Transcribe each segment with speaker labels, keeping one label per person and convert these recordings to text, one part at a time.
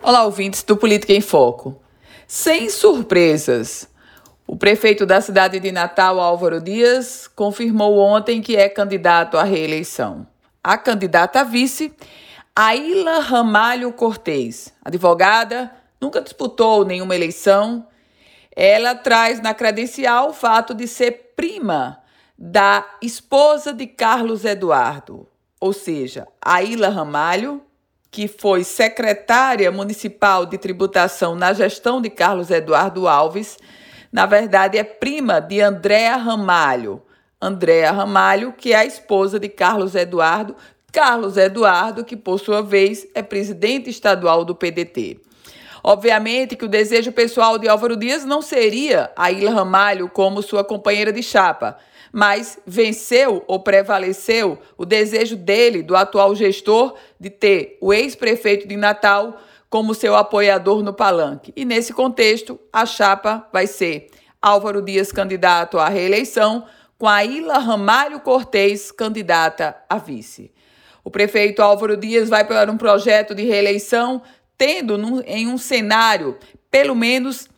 Speaker 1: Olá, ouvintes do Política em Foco. Sem surpresas, o prefeito da cidade de Natal, Álvaro Dias, confirmou ontem que é candidato à reeleição. A candidata a vice, Aila Ramalho Cortez, advogada, nunca disputou nenhuma eleição. Ela traz na credencial o fato de ser prima da esposa de Carlos Eduardo, ou seja, Aila Ramalho que foi secretária municipal de tributação na gestão de Carlos Eduardo Alves, na verdade é prima de Andréa Ramalho. Andréa Ramalho, que é a esposa de Carlos Eduardo, Carlos Eduardo, que por sua vez é presidente estadual do PDT. Obviamente que o desejo pessoal de Álvaro Dias não seria a Ilha Ramalho como sua companheira de chapa, mas venceu ou prevaleceu o desejo dele, do atual gestor, de ter o ex-prefeito de Natal como seu apoiador no palanque. E nesse contexto, a chapa vai ser Álvaro Dias candidato à reeleição, com a Ilha Ramalho Cortez candidata a vice. O prefeito Álvaro Dias vai para um projeto de reeleição, tendo num, em um cenário pelo menos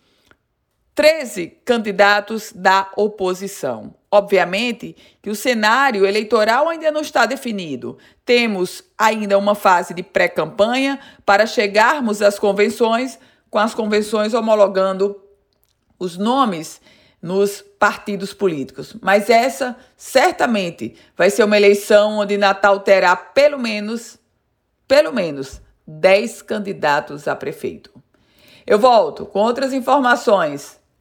Speaker 1: 13 candidatos da oposição. Obviamente que o cenário eleitoral ainda não está definido. Temos ainda uma fase de pré-campanha para chegarmos às convenções, com as convenções homologando os nomes nos partidos políticos. Mas essa certamente vai ser uma eleição onde Natal terá pelo menos, pelo menos, 10 candidatos a prefeito. Eu volto com outras informações